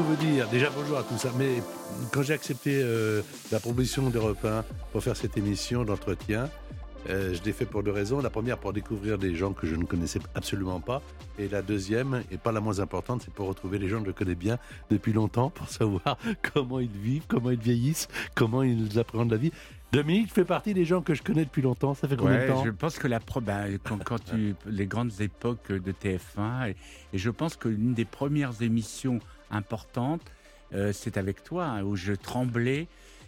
Tout vous dire, déjà bonjour à tous, hein, mais quand j'ai accepté euh, la proposition d'Europe 1 pour faire cette émission d'entretien, euh, je l'ai fait pour deux raisons. La première, pour découvrir des gens que je ne connaissais absolument pas. Et la deuxième, et pas la moins importante, c'est pour retrouver les gens que je connais bien depuis longtemps, pour savoir comment ils vivent, comment ils vieillissent, comment ils appréhendent la vie. Dominique fait partie des gens que je connais depuis longtemps. Ça fait combien Ouais, de temps? je pense que la pro- ben, quand, quand tu les grandes époques de TF1 et, et je pense que l'une des premières émissions importantes euh, c'est avec toi hein, où je tremblais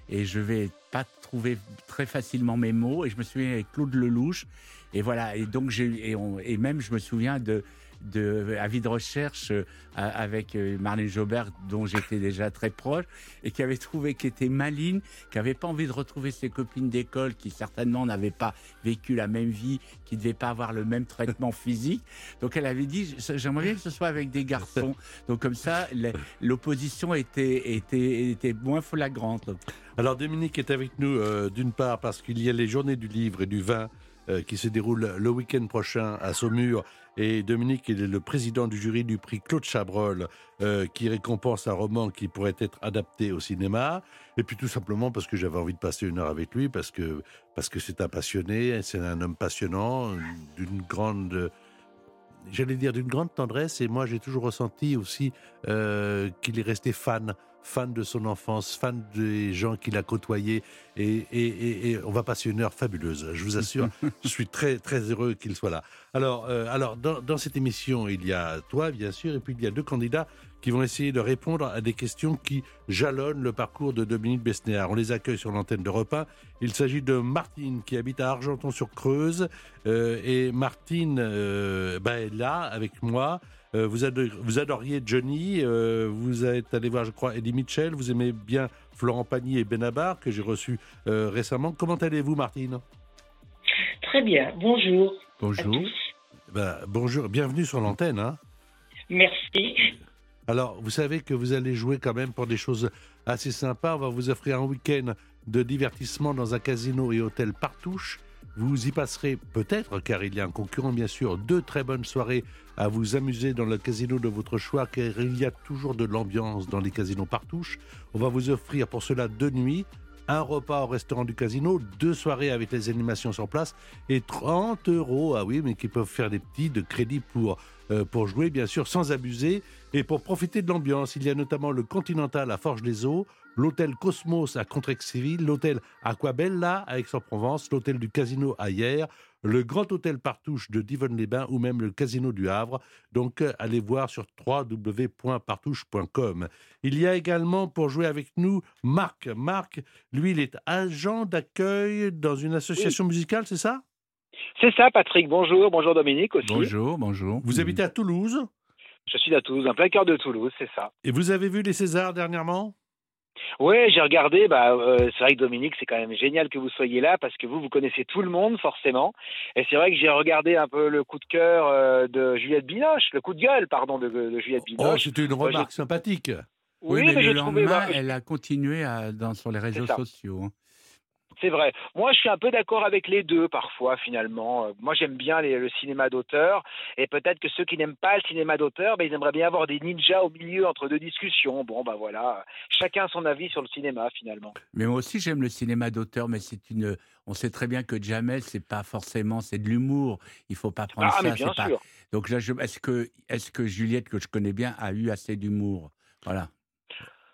et je vais pas trouver très facilement mes mots et je me souviens avec Claude Lelouch. Et voilà et donc j'ai et même je me souviens de de avis de recherche euh, avec euh, Marlène Jobert dont j'étais déjà très proche et qui avait trouvé qui était maligne qui avait pas envie de retrouver ses copines d'école qui certainement n'avaient pas vécu la même vie, qui ne devaient pas avoir le même traitement physique. Donc elle avait dit, j'aimerais bien que ce soit avec des garçons. Donc comme ça, l'opposition était, était, était moins flagrante. Alors Dominique est avec nous euh, d'une part parce qu'il y a les journées du livre et du vin euh, qui se déroulent le week-end prochain à Saumur. Et Dominique il est le président du jury du prix Claude Chabrol euh, qui récompense un roman qui pourrait être adapté au cinéma. Et puis tout simplement parce que j'avais envie de passer une heure avec lui parce que parce que c'est un passionné, c'est un homme passionnant, d'une grande j'allais dire d'une grande tendresse et moi j'ai toujours ressenti aussi euh, qu'il est resté fan fan de son enfance, fan des gens qu'il a côtoyés et, et- et- et on va passer une heure fabuleuse, je vous assure. je suis très très heureux qu'il soit là. Alors, euh, alors dans, dans cette émission, il y a toi bien sûr et puis il y a deux candidats qui vont essayer de répondre à des questions qui jalonnent le parcours de Dominique Besnéard. On les accueille sur l'antenne d'Europe 1. Il s'agit de Martine qui habite à Argenton-sur-Creuse euh, et Martine euh, bah, est là avec moi. Euh, vous, ado- vous adoriez Johnny, euh, vous êtes allé voir, je crois, Eddie Mitchell, vous aimez bien Florent Pagny et Benabar, que j'ai reçu euh, récemment. Comment allez-vous, Martine? Très bien, bonjour. Bonjour. Ben, Bonjour, bienvenue sur l'antenne. hein. Merci. Alors, vous savez que vous allez jouer quand même pour des choses assez sympas. On va vous offrir un week-end de divertissement dans un casino et hôtel Partouche. Vous y passerez peut-être, car il y a un concurrent bien sûr, deux très bonnes soirées à vous amuser dans le casino de votre choix, car il y a toujours de l'ambiance dans les casinos Partouche. On va vous offrir pour cela deux nuits, un repas au restaurant du casino, deux soirées avec les animations sur place et 30 euros, ah oui, mais qui peuvent faire des petits de crédit pour, euh, pour jouer, bien sûr, sans abuser. Et pour profiter de l'ambiance, il y a notamment le Continental à Forges-les-Eaux, l'hôtel Cosmos à Contrexéville, l'hôtel Aquabella à Aix-en-Provence, l'hôtel du Casino à Hyères, le Grand Hôtel Partouche de Divonne-les-Bains ou même le Casino du Havre. Donc, euh, allez voir sur www.partouche.com. Il y a également, pour jouer avec nous, Marc. Marc, lui, il est agent d'accueil dans une association musicale, c'est ça? C'est ça, Patrick. Bonjour. Bonjour, Dominique aussi. Bonjour, bonjour. Vous habitez à Toulouse? Je suis à Toulouse, en plein cœur de Toulouse, c'est ça. et vous avez vu les Césars dernièrement? Oui, j'ai regardé. Bah, euh, c'est vrai que Dominique, c'est quand même génial que vous soyez là parce que vous, vous connaissez tout le monde, forcément. Et c'est vrai que j'ai regardé un peu le coup de cœur euh, de Juliette Binoche, le coup de gueule, pardon, de, de Juliette Oh, Binoche. c'était une remarque sympathique. Oui, mais, le trouvé. lendemain, bah, elle a continué à, dans, sur les réseaux sociaux. C'est vrai. Moi, je suis un peu d'accord avec les deux parfois, finalement. Moi, j'aime bien les- le cinéma d'auteur, et peut-être que ceux qui n'aiment pas le cinéma d'auteur, ben, ils aimeraient bien avoir des ninjas au milieu entre deux discussions. Bon, ben voilà, chacun son avis sur le cinéma, finalement. Mais moi aussi, j'aime le cinéma d'auteur, mais c'est une. On sait très bien que Jamel, c'est pas forcément, c'est de l'humour. Il faut pas prendre Ah, ça. mais bien c'est pas- sûr. Donc là, je- est-ce que, Juliette, que je connais bien, a eu assez d'humour? Voilà.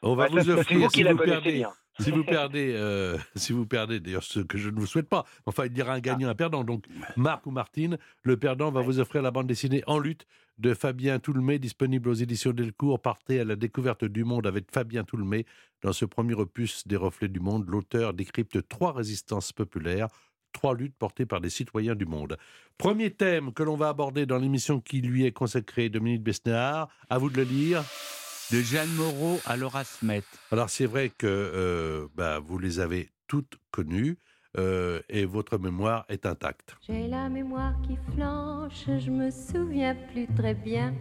On va vous c'est offrir, si vous bien. Si vous perdez, euh, si vous perdez, d'ailleurs ce que je ne vous souhaite pas, enfin il y aura un gagnant, un perdant. Donc Marc ou Martine, le perdant va vous offrir la bande dessinée En lutte de Fabien Toulmé, disponible aux éditions Delcourt. Partez à la découverte du monde avec Fabien Toulmé. Dans ce premier opus des Reflets du Monde, l'auteur décrypte trois résistances populaires, trois luttes portées par des citoyens du monde. Premier thème que l'on va aborder dans l'émission qui lui est consacrée, Dominique Besnéard. À vous de le lire. De Jeanne Moreau à Laura Smet. Alors c'est vrai que euh, bah, vous les avez toutes connues. Euh, et votre mémoire est intacte. J'ai la mémoire qui flanche, je me souviens plus très bien.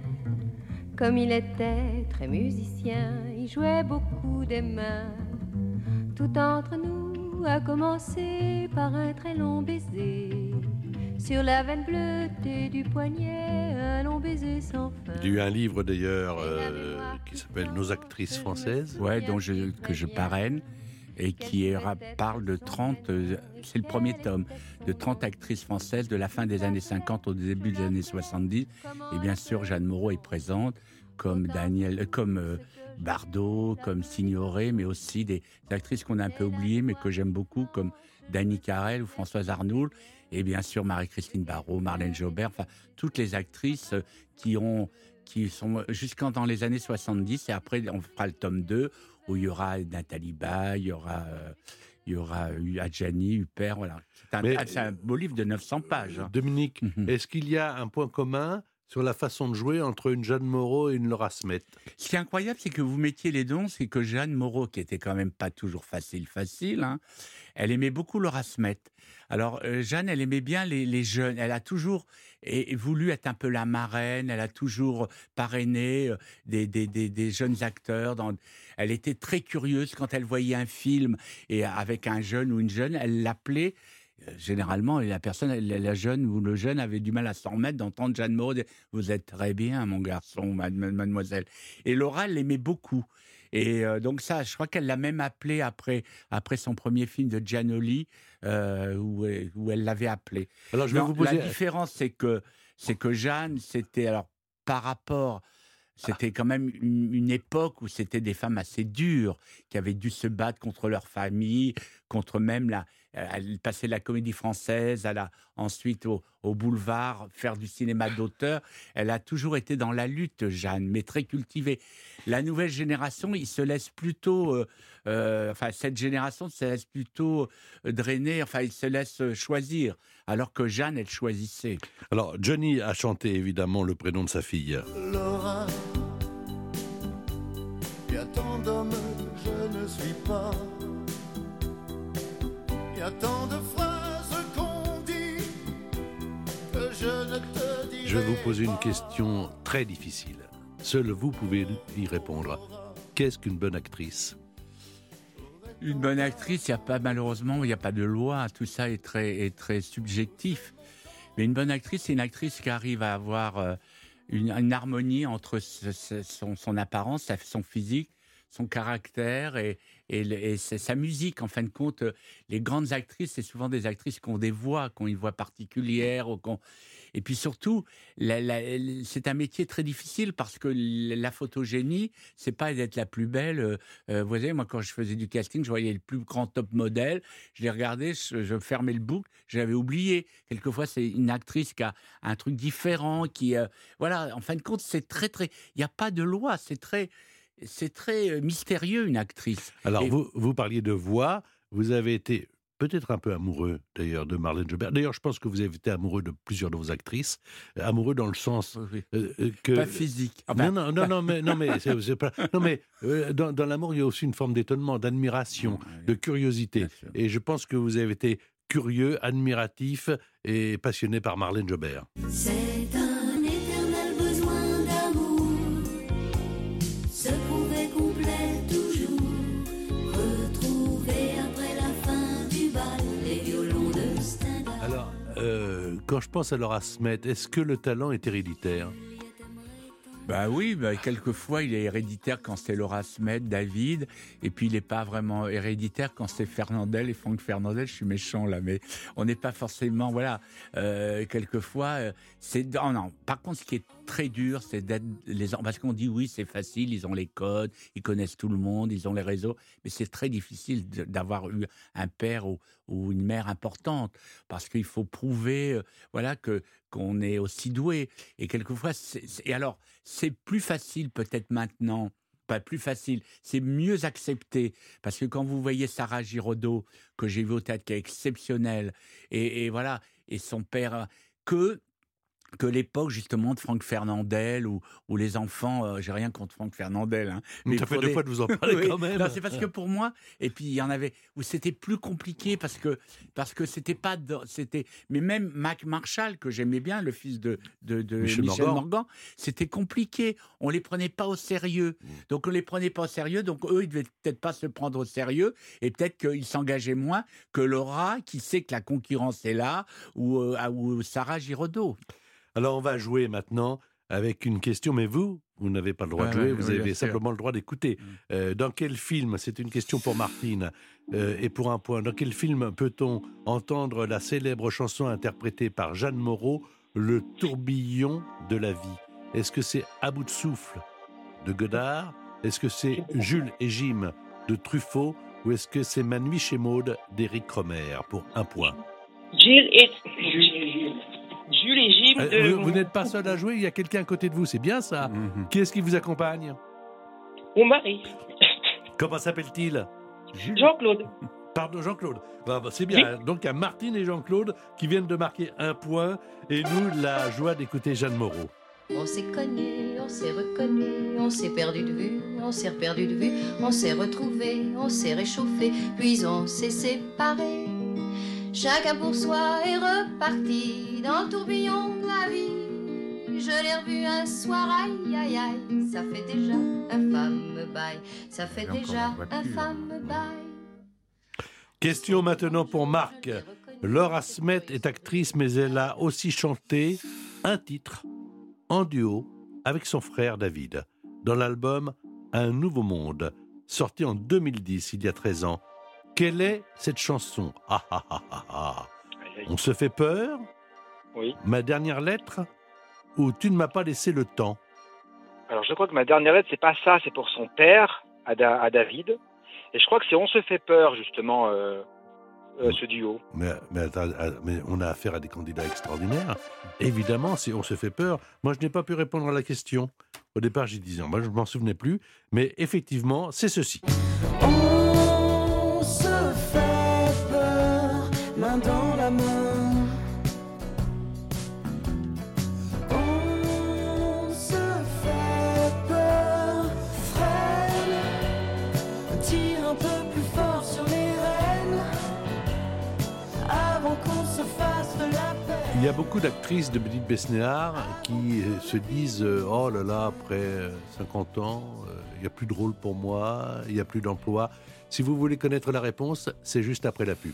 Comme il était très musicien, il jouait beaucoup des mains. Tout entre nous a commencé par un très long baiser. Sur la veine bleutée du poignet, un long baiser sans fin. Il y a eu un livre d'ailleurs euh, qui s'appelle Nos actrices françaises. Ouais, dont je, que je parraine et qui parle de 30, euh, c'est le premier tome, de 30 actrices françaises de la fin des années 50 au début des années 70. Et bien sûr, Jeanne Moreau est présente, comme Daniel, euh, comme Bardot, comme Signoret, mais aussi des actrices qu'on a un peu oubliées, mais que j'aime beaucoup, comme Dany Carrel ou Françoise Arnoul, et bien sûr Marie-Christine Barrault, Marlène Jobert, enfin toutes les actrices qui ont qui sont jusqu'en dans les années 70 et après on fera le tome 2 où il y aura Nathalie Baye, il y aura, euh, il y aura Adjani, Huppert, voilà. C'est un, beau livre de 900 pages. Hein. Dominique, mhm. est-ce qu'il y a un point commun sur la façon de jouer entre une Jeanne Moreau et une Laura Smet. Ce qui est incroyable, c'est que vous mettiez les dons, c'est que Jeanne Moreau, qui était quand même pas toujours facile, facile, hein, elle aimait beaucoup Laura Smet. Alors euh, Jeanne, elle aimait bien les, jeunes. Elle a toujours voulu être un peu la marraine. Elle a toujours parrainé euh, des, jeunes acteurs. Elle était très curieuse quand elle voyait un film et avec un jeune ou une jeune, elle l'appelait généralement, la personne, la jeune ou le jeune avait du mal à s'en remettre d'entendre Jeanne Moreau dire Vous êtes très bien, mon garçon, mademoiselle. Et Laura l'aimait beaucoup. Et euh, donc ça, je crois qu'elle l'a même appelé après, après son premier film de Giannoli, euh, où, où, elle l'avait appelé. Alors je vais vous poser... La différence, c'est que, c'est que Jeanne, c'était alors par rapport c'était quand même une, époque où c'était des femmes assez dures, qui avaient dû se battre contre leur famille, contre même la. Elle passait la comédie française, elle a ensuite au, boulevard faire du cinéma d'auteur. Elle a toujours été dans la lutte, Jeanne, mais très cultivée. La nouvelle génération, il se laisse plutôt, euh, euh, enfin cette génération se laisse plutôt euh, drainer, enfin il se laisse choisir, alors que Jeanne, elle choisissait. Alors Johnny a chanté évidemment le prénom de sa fille. Laura tant d'hommes, je ne suis pas. Il y a tant de phrases qu'on dit que je ne te dirai Je vous pose une question très difficile. Seul vous pouvez y répondre. Qu'est-ce qu'une bonne actrice? Une bonne actrice, il n'y a pas malheureusement, il n'y a pas de loi. Tout ça est très, est très subjectif. Mais une bonne actrice, c'est une actrice qui arrive à avoir euh, une, harmonie entre son, apparence, son physique, son caractère et, sa musique. En fin de compte, les grandes actrices, c'est souvent des actrices qui ont des voix, qui ont une voix particulière. Ou Et puis surtout, c'est un métier très difficile parce que la photogénie, c'est pas d'être la plus belle. Euh, euh, vous voyez, moi, quand je faisais du casting, je voyais le plus grand top modèle. Je les regardais, je, fermais le bouc, j'avais oublié. Quelquefois, c'est une actrice qui a un truc différent, qui, euh, voilà, en fin de compte, c'est très, très. Il n'y a pas de loi, c'est très c'est très mystérieux, une actrice. Alors, vous, vous parliez de voix, vous avez été peut-être un peu amoureux d'ailleurs de Marlène Jobert. D'ailleurs, je pense que vous avez été amoureux de plusieurs de vos actrices, euh, amoureux dans le sens euh, que pas physique. non, non, non, non, mais non, mais c'est, pas. Non, mais dans, dans, l'amour, il y a aussi une forme d'étonnement, d'admiration, de curiosité. Et je pense que vous avez été curieux, admiratif et passionné par Marlène Jobert. C'est Quand je pense à Laura Smet, est-ce que le talent est héréditaire? Bah oui, bah quelquefois il est héréditaire quand c'est Laura Smet, David, et puis il n'est pas vraiment héréditaire quand c'est Fernandel et Franck Fernandel. Je suis méchant là, mais on n'est pas forcément, voilà, euh, quelquefois euh, c'est non, non. Par contre, ce qui est très dur, c'est d'être les parce qu'on dit oui, c'est facile, ils ont les codes, ils connaissent tout le monde, ils ont les réseaux, mais c'est très difficile d'avoir eu un père ou, ou une mère importante parce qu'il faut prouver, euh, voilà, que qu'on est aussi doué. Et quelquefois, c'est- et alors, c'est plus facile peut-être maintenant. Pas plus facile, c'est mieux accepté. Parce que quand vous voyez Sarah Giraudot, que j'ai vu au théâtre, qui est exceptionnelle, et, et voilà, et son père, que que l'époque justement de Franck Fernandel ou, ou les enfants, euh, j'ai rien contre Franck Fernandel, hein, Ça fait pour deux des- fois de vous en parler Oui, quand même. non, c'est parce que pour moi, et puis il y en avait où c'était plus compliqué parce que parce que c'était pas c'était mais même Mac Marshall que j'aimais bien, le fils de de, de Michel Michel, Morgan. Morgan, c'était compliqué. On les prenait pas au sérieux, Mm. donc on les prenait pas au sérieux. Donc eux, ils devaient peut-être pas se prendre au sérieux et peut-être qu'ils s'engageaient moins que Laura qui sait que la concurrence est là ou euh, ou Sarah Giraudot. Alors on va jouer maintenant avec une question, mais vous, vous n'avez pas le droit de Ouais, jouer, vous oui, avez simplement le droit d'écouter. Mm. Euh, dans quel film, c'est une question pour Martine, euh, et pour un point, dans quel film peut-on entendre la célèbre chanson interprétée par Jeanne Moreau, Le tourbillon de la vie? Est-ce que c'est À bout de souffle de Godard? Est-ce que c'est Jules et Jim de Truffaut? Ou est-ce que c'est Ma nuit chez Maude d'Éric Romer? Pour un point. Jules et Jules, Jules et Jim de Vous, vous n'êtes pas seul à jouer, il y a quelqu'un à côté de vous, c'est bien ça Mhm. Qui est-ce qui vous accompagne? Mon mari, Comment s'appelle-t-il? Jean-Claude. Pardon, Jean-Claude. Bah, bah, c'est bien. Donc, il y a Martine et Jean-Claude qui viennent de marquer un point. Et nous, la joie d'écouter Jeanne Moreau. On s'est connu, on s'est reconnu, on s'est perdu de vue, on s'est perdu de vue, on s'est retrouvé, on s'est réchauffé, puis on s'est séparé. Chacun pour soi est reparti dans le tourbillon de la vie. Je l'ai revu un soir, aïe aïe aïe, ça fait déjà un fameux bail, ça fait déjà un hein. fameux bail. Question maintenant pour Marc. Laure Asmet est actrice, mais elle a aussi chanté un titre en duo avec son frère David dans l'album Un nouveau monde, sorti en 2010, il y a 13 ans. Quelle est cette chanson? Ah ah ah ah ah On se fait peur? Oui. Ma dernière lettre? Ou tu ne m'as pas laissé le temps? Alors je crois que ma dernière lettre, c'est pas ça, c'est pour son père, à, Da- à David. Et je crois que c'est On se fait peur, justement, euh, euh, ce duo. mais, mais attends, ah, mais on a affaire à des candidats extraordinaires. Évidemment, si on se fait peur, moi je n'ai pas pu répondre à la question. Au départ, j'ai dit non, moi je m'en souvenais plus. Mais effectivement, c'est ceci. On Il y a beaucoup d'actrices de Bédite Besnéard qui euh, se disent euh, Oh là là, après euh, 50 ans, euh, il n'y a plus de rôle pour moi, il n'y a plus d'emploi. Si vous voulez connaître la réponse, c'est juste après la pub.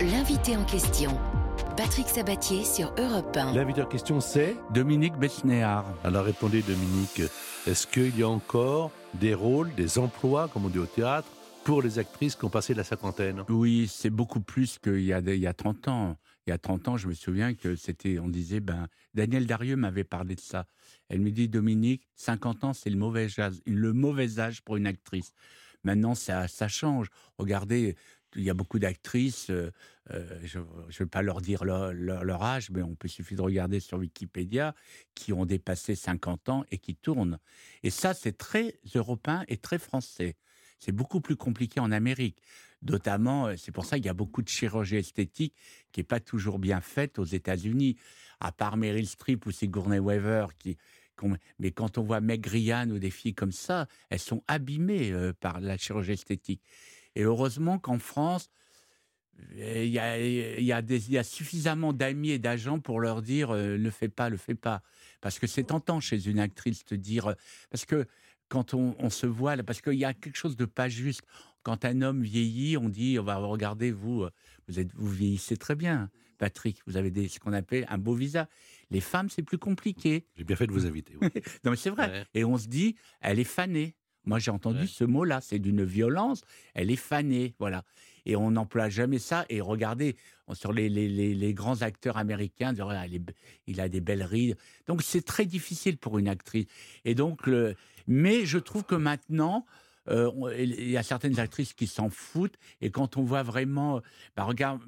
L'invité en question. Patrick Sabatier sur Europe 1. L'invité en question, c'est Dominique Besnéard. Alors répondez Dominique, est-ce qu'il y a encore des rôles, des emplois, comme on dit au théâtre, pour les actrices qui ont passé la cinquantaine? Oui, c'est beaucoup plus qu'il y a, des- il y a 30 ans. Il y a 30 ans, je me souviens que c'était, on disait, ben, Daniel Darieux m'avait parlé de ça. Elle me dit, Dominique, 50 ans, c'est le mauvais âge, le mauvais âge pour une actrice. Maintenant, ça, change. Regardez, il y a beaucoup d'actrices, euh, euh, je ne vais pas leur dire leur âge, mais on peut suffit de regarder sur Wikipédia, qui ont dépassé 50 ans et qui tournent. Et ça, c'est très européen et très français. C'est beaucoup plus compliqué en Amérique. Notamment, euh, c'est pour ça qu'il y a beaucoup de chirurgie esthétique qui n'est pas toujours bien faite aux États-Unis. À part Meryl Streep ou Sigourney Weaver, mais quand on voit Meg Ryan ou des filles comme ça, elles sont abîmées euh, par la chirurgie esthétique. Et heureusement qu'en France, euh, il y a, suffisamment d'amis et d'agents pour leur dire euh, ne fais pas, ne fais pas. Parce que c'est tentant chez une actrice de dire. Parce que quand on, on se voit, là, parce qu'il y a quelque chose de pas juste. Quand un homme vieillit, on dit on va regarder vous, euh, vous êtes, vous vieillissez très bien, Patrick. Vous avez des, ce qu'on appelle un beau visage. Les femmes, c'est plus compliqué. J'ai bien fait de vous inviter. oui. Non, mais c'est vrai. Ouais. Et on se dit, elle est fanée. Moi, j'ai entendu Ouais. ce mot-là. C'est d'une violence. Elle est fanée, voilà. Et on n'emploie jamais ça. Et regardez, on- sur les, les- les- les grands acteurs américains, il a des belles rides. Donc, c'est très difficile pour une actrice. Et donc, le- mais je trouve que maintenant, euh, il y a certaines actrices qui s'en foutent. Et quand on voit vraiment, bah, regarde,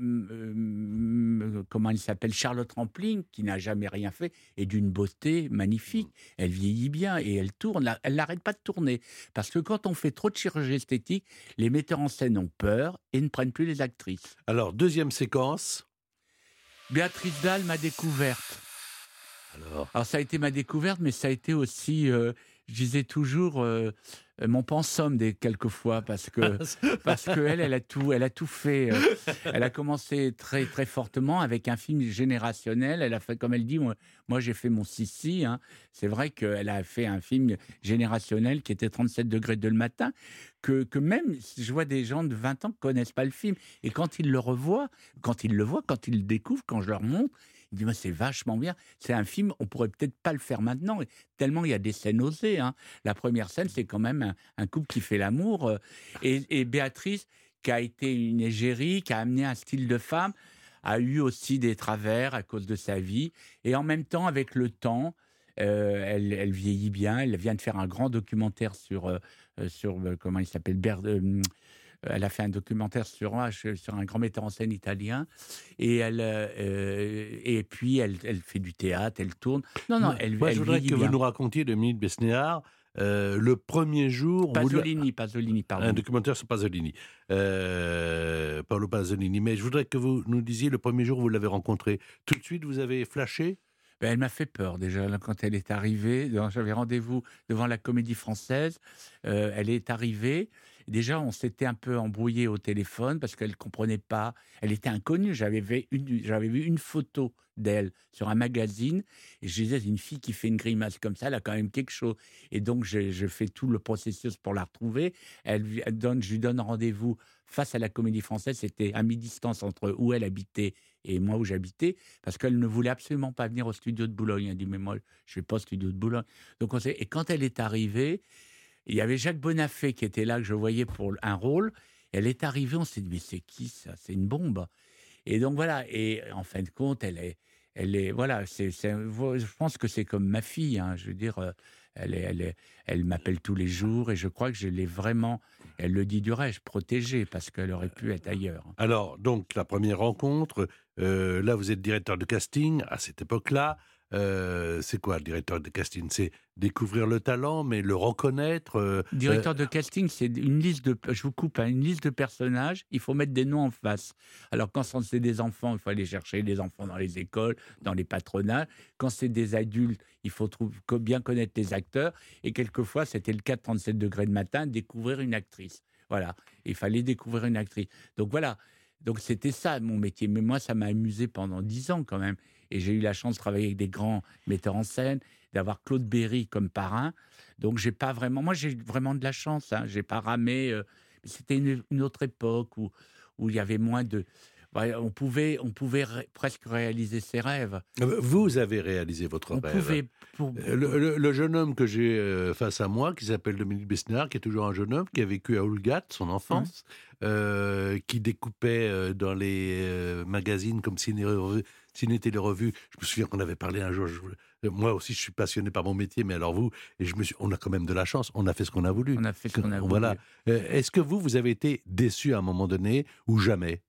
comment elle s'appelle, Charlotte Rampling, qui n'a jamais rien fait, et d'une beauté magnifique. Elle vieillit bien et elle tourne. Elle n'arrête pas de tourner. Parce que quand on fait trop de chirurgie esthétique, les metteurs en scène ont peur et ne prennent plus les actrices. Alors, deuxième séquence. Béatrice Dalle m'a découverte. Alors, Alors ça a été ma découverte, mais ça a été aussi, euh, je disais toujours, euh, euh, mon pensum des quelquefois parce que parce que elle, elle a tout, elle a tout fait. euh, elle a commencé très très fortement avec un film générationnel. Elle a fait, comme elle dit, moi, moi, j'ai fait mon Sissi. Hein. C'est vrai qu'elle a fait un film générationnel qui était 37 degrés de le matin. Que, que même, je vois des gens de 20 ans qui connaissent pas le film. Et quand ils le revoient, quand ils le voient, quand ils le découvrent, quand je leur montre, c'est vachement bien. C'est un film, on pourrait peut-être pas le faire maintenant, tellement il y a des scènes osées. hein. La première scène, c'est quand même un, couple qui fait l'amour. euh, et, et Béatrice, qui a été une égérie, qui a amené un style de femme, a eu aussi des travers à cause de sa vie. Et en même temps, avec le temps, euh, elle, elle vieillit bien. Elle vient de faire un grand documentaire sur, euh, sur comment il s'appelle, Ber- elle a fait un documentaire sur, un grand metteur en scène italien. Et, elle, euh, et puis, elle, elle fait du théâtre, elle tourne. Non, non, elle, moi, elle je voudrais que bien. vous nous racontiez, Dominique Besnéard, euh, le premier jour. où vous Pasolini, Pasolini, pardon. Un documentaire sur Pasolini. Euh, Paolo Pasolini. Mais je voudrais que vous nous disiez le premier jour où vous l'avez rencontré. Tout de suite, vous avez flashé? Ben, elle m'a fait peur déjà quand elle est arrivée. J'avais rendez-vous devant la Comédie Française. Euh, elle est arrivée. Déjà, on s'était un peu embrouillé au téléphone parce qu'elle comprenait pas. Elle était inconnue. J'avais vu une, photo d'elle sur un magazine et je disais une fille qui fait une grimace comme ça, elle a quand même quelque chose. Et donc, je, fais tout le processus pour la retrouver. Elle, donne, je lui donne rendez-vous face à la Comédie Française. C'était à mi-distance entre où elle habitait et moi où j'habitais parce qu'elle ne voulait absolument pas venir au studio de Boulogne. Elle dit mais moi je vais pas au studio de Boulogne. Donc on s'est- et quand elle est arrivée, il y avait Jacques Bonafé qui était là que je voyais pour un rôle. Elle est arrivée, on s'est dit mais c'est qui ça? C'est une bombe. Et donc voilà. Et en fin de compte, elle est, elle est voilà. C'est, je pense que c'est comme ma fille. hein, je veux dire, euh, elle est, elle est, elle m'appelle tous les jours et je crois que je l'ai vraiment. Elle le dit du reste, protégée parce qu'elle aurait pu être ailleurs. Alors, donc, la première rencontre, euh, là, vous êtes directeur de casting à cette époque-là. Euh, c'est quoi le directeur de casting? C'est découvrir le talent, mais le reconnaître. euh, Directeur de casting, c'est une liste de. Je vous coupe, hein, une liste de personnages. Il faut mettre des noms en face. Alors quand c'est des enfants, il faut aller chercher des enfants dans les écoles, dans les patronats. Quand c'est des adultes, il faut trouver, bien connaître les acteurs. Et quelquefois, c'était le cas de 37 degrés de matin, découvrir une actrice. Voilà, il fallait découvrir une actrice. Donc voilà. Donc c'était ça mon métier. Mais moi, ça m'a amusé pendant dix ans quand même. Et j'ai eu la chance de travailler avec des grands metteurs en scène, d'avoir Claude Berry comme parrain. Donc j'ai pas vraiment. Moi, j'ai vraiment de la chance. Hein. J'ai pas ramé. euh, C'était une, une autre époque où où il y avait moins de. on pouvait on pouvait ré- presque réaliser ses rêves. euh, Vous avez réalisé votre On rêve. pouvait. Pour, Euh, Le, le- le jeune homme que j'ai euh, face à moi, qui s'appelle Dominique Besnard, qui est toujours un jeune homme, qui a vécu à Oulgat, son enfance, euh, qui découpait dans les magazines comme Ciné Revue, Ciné Télé Revue. Je me souviens qu'on avait parlé un jour. je- euh, moi aussi, je suis passionné par mon métier, mais alors vous, et je me suis, on a quand même de la chance. On a fait ce qu'on a voulu. on a fait ce qu'on a voulu. Voilà. Euh, Est-ce que vous, vous avez été déçu à un moment donné ou jamais?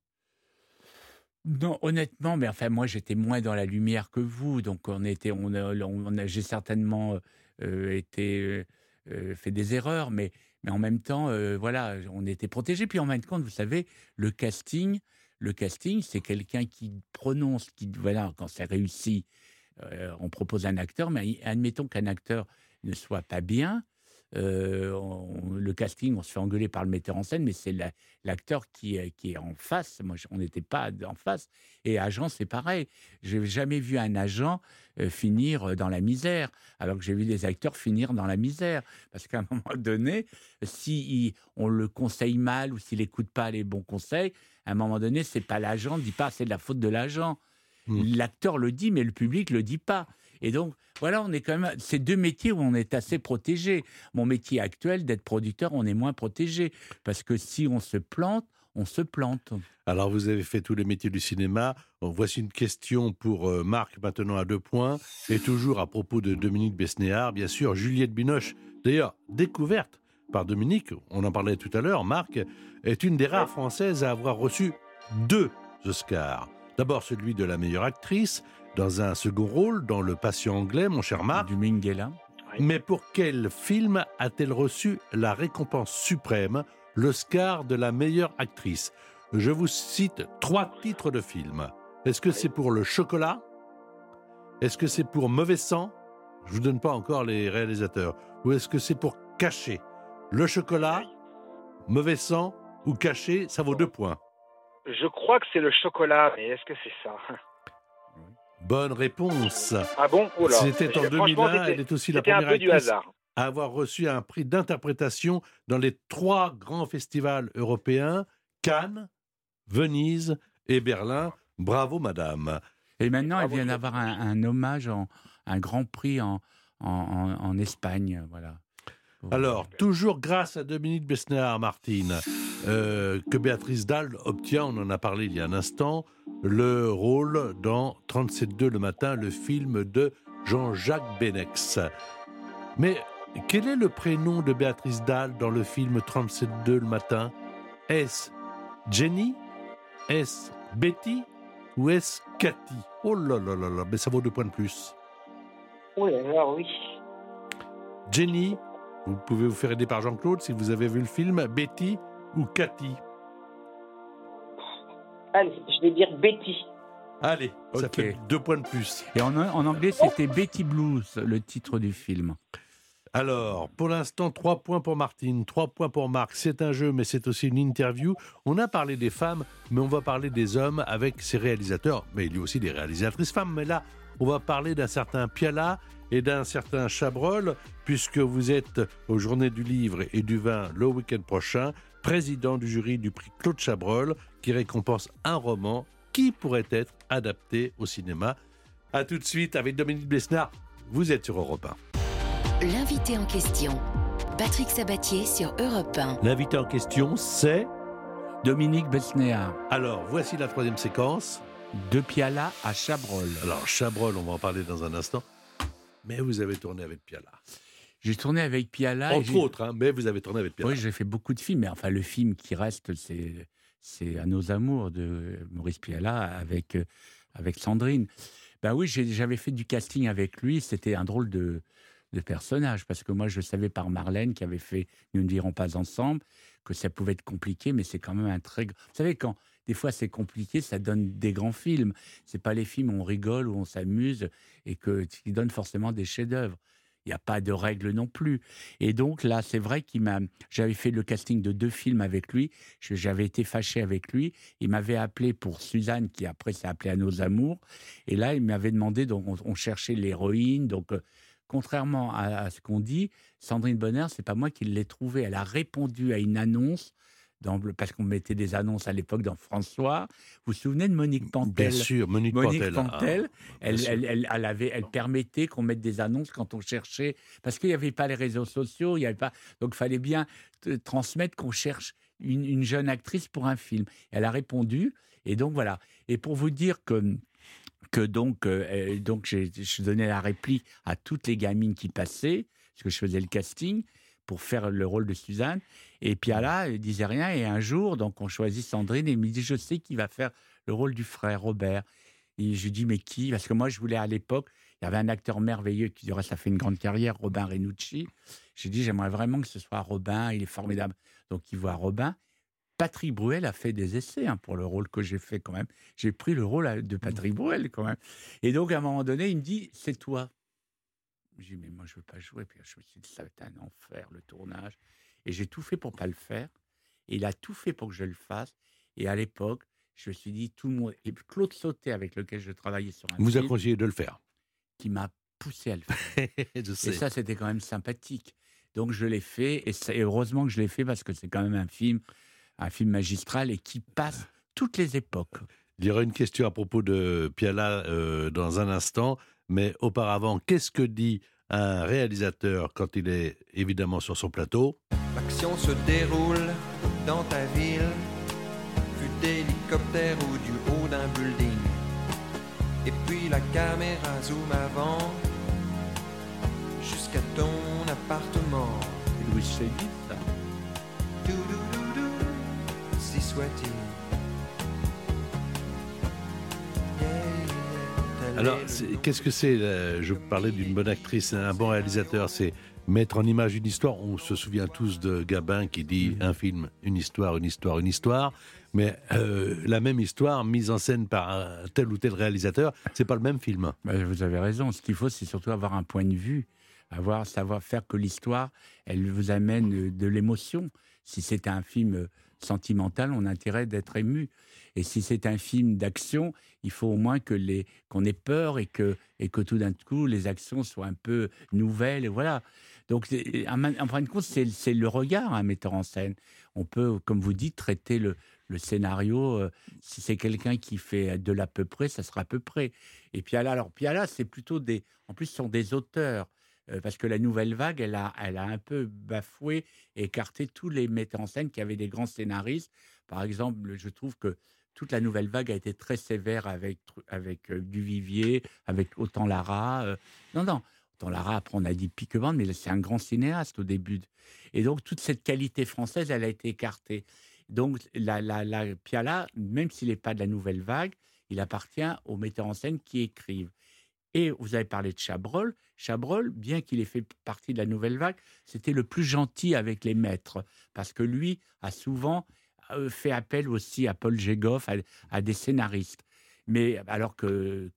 Non, honnêtement, mais enfin, moi, j'étais moins dans la lumière que vous, donc on était, on a, on a- j'ai certainement euh, été euh, fait des erreurs, mais, mais en même temps, euh, voilà, on était protégés. Puis en même temps, vous savez, le casting, le casting, c'est quelqu'un qui prononce, qui, voilà, quand c'est réussi, euh, on propose un acteur, mais admettons qu'un acteur ne soit pas bien. Euh, on- le casting, on se fait engueuler par le metteur en scène, mais c'est la- l'acteur qui, est- qui est en face. Moi, on n'était pas en face. Et agent, c'est pareil. Je n'ai jamais vu un agent euh, finir euh, dans la misère, alors que j'ai vu des acteurs finir dans la misère. Parce qu'à un moment donné, si il- on le conseille mal ou s'il n'écoute pas les bons conseils, à un moment donné, c'est pas l'agent, ne dit pas c'est de la faute de l'agent. Hmm. L'acteur le dit, mais le public le dit pas. Et donc, voilà, on est quand même. C'est deux métiers où on est assez protégé. Mon métier actuel, d'être producteur, on est moins protégé. Parce que si on se plante, on se plante. Alors, vous avez fait tous les métiers du cinéma. Voici une question pour euh, Marc, maintenant à deux points. Et toujours à propos de Dominique Besnéard, bien sûr, Juliette Binoche, d'ailleurs, découverte par Dominique, on en parlait tout à l'heure, Marc, est une des rares Françaises à avoir reçu deux Oscars. D'abord celui de la meilleure actrice, dans un second rôle, dans Le Patient anglais, mon cher Marc. Du Minghella. Mais pour quel film a-t-elle reçu la récompense suprême, l'Oscar de la meilleure actrice? Je vous cite trois titres de films. Est-ce que c'est pour Le Chocolat? Est-ce que c'est pour Mauvais Sang? Je vous donne pas encore les réalisateurs. Ou est-ce que c'est pour Caché? Le Chocolat, Mauvais Sang ou Caché, ça vaut deux points. Je crois que c'est le chocolat, mais est-ce que c'est ça? Bonne réponse. Ah bon oh. C'était en Franchement, 2001. c'était- Elle est aussi la première actrice hasard. à avoir reçu un prix d'interprétation dans les trois grands festivals européens, Cannes, Venise et Berlin. Bravo, madame. Et maintenant, elle vient d'avoir un, un hommage, en, un grand prix en, en, en- en Espagne. Voilà. Alors, toujours grâce à Dominique Besnéard, Martine, euh, que Béatrice Dalle obtient, on en a parlé il y a un instant, le rôle dans 37.2 le matin, le film de Jean-Jacques Benex. Mais quel est le prénom de Béatrice Dalle dans le film 37.2 le matin? Est-ce Jenny? Est-ce Betty? Ou est-ce Cathy? Oh là là là là, mais ça vaut deux points de plus. Oui, alors oui. Jenny, vous pouvez vous faire aider par Jean-Claude si vous avez vu le film, Betty? Ou Cathy Allez, je vais dire Betty. Allez, ça Ok. fait deux points de plus. Et en, en anglais, c'était Betty Blues, le titre du film. Alors, pour l'instant, trois points pour Martine, trois points pour Marc. C'est un jeu, mais c'est aussi une interview. On a parlé des femmes, mais on va parler des hommes avec ses réalisateurs. Mais il y a aussi des réalisatrices femmes. Mais là, on va parler d'un certain Piala et d'un certain Chabrol, puisque vous êtes aux Journées du Livre et du Vin le week-end prochain, président du jury du prix Claude Chabrol, qui récompense un roman qui pourrait être adapté au cinéma. A tout de suite avec Dominique Besnard. Vous êtes sur Europe 1. L'invité en question, Patrick Sabatier sur Europe 1. L'invité en question, c'est... Dominique Besnéard, Alors, voici la troisième séquence. de Piala à Chabrol. Alors, Chabrol, on va en parler dans un instant. Mais vous avez tourné avec Piala. J'ai tourné avec Piala. Entre autres, hein, mais vous avez tourné avec Piala. Oui, j'ai fait beaucoup de films, mais enfin, le film qui reste, c'est, c'est À nos amours de Maurice Piala avec, euh, avec Sandrine. Ben oui, j'avais fait du casting avec lui. C'était un drôle de, de personnage, parce que moi, je savais par Marlène qui avait fait Nous ne dirons pas ensemble que ça pouvait être compliqué, mais c'est quand même un très. gr- Vous savez, quand des fois c'est compliqué, ça donne des grands films. C'est pas les films où on rigole, où on s'amuse et que, qui donnent forcément des chefs-d'œuvre. Il n'y a pas de règles non plus. Et donc là, c'est vrai qu'il m'a. J'avais fait le casting de deux films avec lui. J'avais été fâché avec lui. Il m'avait appelé pour Suzanne, qui après s'est appelée à nos amours. Et là, il m'avait demandé. Donc, on, cherchait l'héroïne. Donc, euh, contrairement à, à ce qu'on dit, Sandrine Bonner, c'est pas moi qui l'ai trouvée. Elle a répondu à une annonce. Dans, parce qu'on mettait des annonces à l'époque dans François. Vous vous souvenez de Monique Pantel? Bien sûr, Monique, Monique Pantel. Pantel, Ah, elle, elle, elle, elle avait, elle permettait qu'on mette des annonces quand on cherchait, parce qu'il n'y avait pas les réseaux sociaux, il y avait pas, donc il fallait bien transmettre qu'on cherche une, une jeune actrice pour un film. Elle a répondu, et donc voilà. Et pour vous dire que que donc, euh, donc je donnais la réplique à toutes les gamines qui passaient, parce que je faisais le casting pour faire le rôle de Suzanne. Et Piala elle disait rien. Et un jour, donc on choisit Sandrine et il me dit Je sais qui va faire le rôle du frère Robert. Et je lui dis Mais qui? Parce que moi, je voulais à l'époque, il y avait un acteur merveilleux qui, du reste, a fait une grande carrière, Robin Renucci. J'ai dit J'aimerais vraiment que ce soit Robin, il est formidable. Donc il voit Robin. Patrick Bruel a fait des essais hein, pour le rôle que j'ai fait quand même. J'ai pris le rôle à- de Patrick Bruel quand même. Et donc à un moment donné, il me dit C'est toi. Je dis Mais moi, je veux pas jouer. Puis je me suis dit Ça va être un enfer, le tournage. Et j'ai tout fait pour pas le faire. Et il a tout fait pour que je le fasse. Et à l'époque, je me suis dit, tout le monde. Et Claude Sauté, avec lequel je travaillais sur un Vous a film, conseillé de le faire. qui m'a poussé à le faire. je et ça, c'était quand même sympathique. Donc je l'ai fait. Et heureusement que je l'ai fait parce que c'est quand même un film, un film magistral et qui passe toutes les époques. Il y aura une question à propos de Piala euh, dans un instant. Mais auparavant, qu'est-ce que dit un réalisateur quand il est évidemment sur son plateau? L'action se déroule dans ta ville, vue d'hélicoptère ou du haut d'un building. Et puis la caméra zoom avant jusqu'à ton appartement. Louis Chély, ça. Dou-dou-dou-dou, si soit-il. Alors, qu'est-ce que c'est euh, Je vous parlais d'une bonne actrice, un bon réalisateur. C'est mettre en image une histoire. On se souvient tous de Gabin qui dit un film, une histoire, une histoire, une histoire. Mais euh, la même histoire mise en scène par un tel ou tel réalisateur, c'est pas le même film. Vous avez raison. Ce qu'il faut, c'est surtout avoir un point de vue, avoir savoir faire que l'histoire, elle vous amène de l'émotion. Si c'est un film sentimental, on a intérêt d'être ému. Et si c'est un film d'action, il faut au moins que les qu'on ait peur et que et que tout d'un coup les actions soient un peu nouvelles et voilà. Donc en fin de compte, c'est le regard un metteur en scène. On peut, comme vous dites, traiter le scénario. euh, si c'est quelqu'un qui fait de l'à peu près, ça sera à peu près. Et Piala, alors Piala, c'est plutôt des, en plus, ce sont des auteurs. euh, parce que la nouvelle vague, elle a, elle a un peu bafoué écarté tous les metteurs en scène qui avaient des grands scénaristes. Par exemple, je trouve que toute la nouvelle vague a été très sévère avec, avec euh, Duvivier, avec Autant Lara. euh, non, non, Lara, après on a dit Piquebande, mais c'est un grand cinéaste au début. Et donc toute cette qualité française, elle a été écartée. Donc la, la, la Piala, même s'il n'est pas de la nouvelle vague, il appartient aux metteurs en scène qui écrivent. Et vous avez parlé de Chabrol. Chabrol, bien qu'il ait fait partie de la nouvelle vague, c'était le plus gentil avec les maîtres, parce que lui a souvent euh, fait appel aussi à Paul Gégoff, à, des scénaristes. Mais alors que,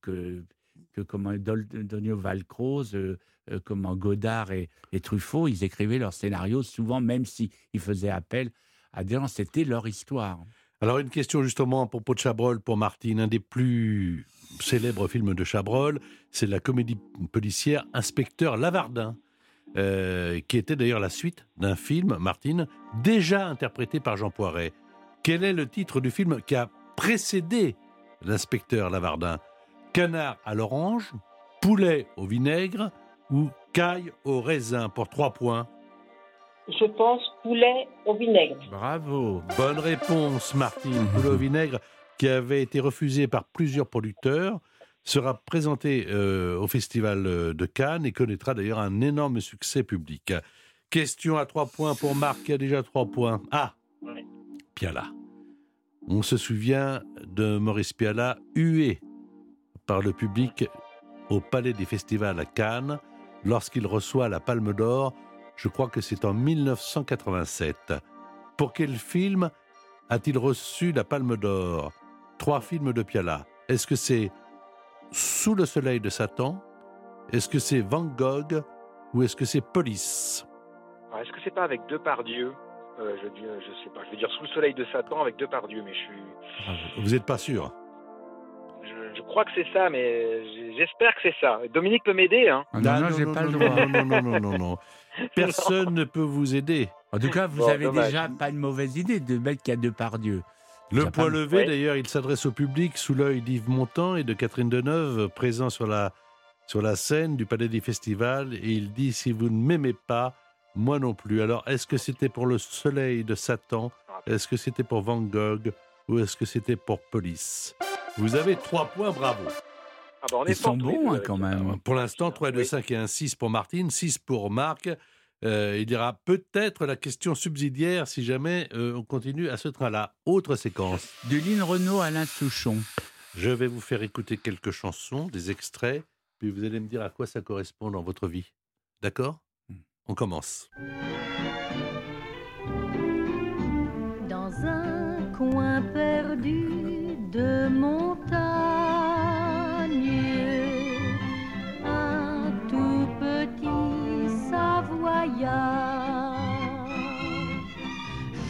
comment, Donio Valcroze, euh, euh, comment Godard et, Truffaut, ils écrivaient leurs scénarios souvent, même s'ils faisaient appel à des gens, c'était leur histoire. Alors une question justement à propos de Chabrol pour Martine. Un des plus célèbres films de Chabrol, c'est la comédie policière Inspecteur Lavardin, euh, qui était d'ailleurs la suite d'un film, Martine, déjà interprété par Jean Poiret. Quel est le titre du film qui a précédé l'inspecteur Lavardin? Canard à l'orange, poulet au vinaigre ou caille au raisin pour trois points Je pense poulet au vinaigre. Bravo. Bonne réponse, Martine. Poulet au vinaigre, qui avait été refusé par plusieurs producteurs, sera présenté euh, au Festival euh, de Cannes et connaîtra d'ailleurs un énorme succès public. Question à trois points pour Marc, qui a déjà trois points. Ah. Piala. On se souvient de Maurice Piala, hué par le public au Palais des Festivals à Cannes, lorsqu'il reçoit la Palme d'Or, je crois que c'est en 1987. Pour quel film a-t-il reçu la Palme d'Or? Trois films de Piala. Est-ce que c'est Sous le soleil de Satan? Est-ce que c'est Van Gogh? Ou est-ce que c'est Police? Est-ce que c'est pas avec Depardieu? Euh, je, euh, je sais pas. Je vais dire sous le soleil de Satan avec Depardieu, mais je suis. Vous n'êtes pas sûr? Crois que c'est ça, mais j'espère que c'est ça. Dominique peut m'aider, hein. Ah non, Ah, non, j'ai pas le non, droit. Non, non, non, non, non. Personne ne peut vous aider. En tout cas, vous Bon, avez dommage. déjà pas une mauvaise idée de mettre qu'il y a deux par Dieu. Le pas- levé, Ouais. d'ailleurs, il s'adresse au public sous l'œil d'Yves Montand et de Catherine Deneuve, présents sur la, sur la scène du Palais des Festivals, et il dit Si vous ne m'aimez pas, moi non plus. Alors, est-ce que c'était pour le soleil de Satan? Est-ce que c'était pour Van Gogh? Ou est-ce que c'était pour Police? Vous avez trois points, bravo. Ah bah, on est Ils sont bons hein, quand même. Pour l'instant, 3 et 2, Oui. 5 et 1, 6 pour Martine, 6 pour Marc. Euh, il y aura peut-être la question subsidiaire si jamais euh, on continue à ce train-là. Autre séquence. De Lynn Renault à Alain Souchon. Je vais vous faire écouter quelques chansons, des extraits, puis vous allez me dire à quoi ça correspond dans votre vie. D'accord? On commence. Dans un coin perdu de montagne, un tout petit Savoyard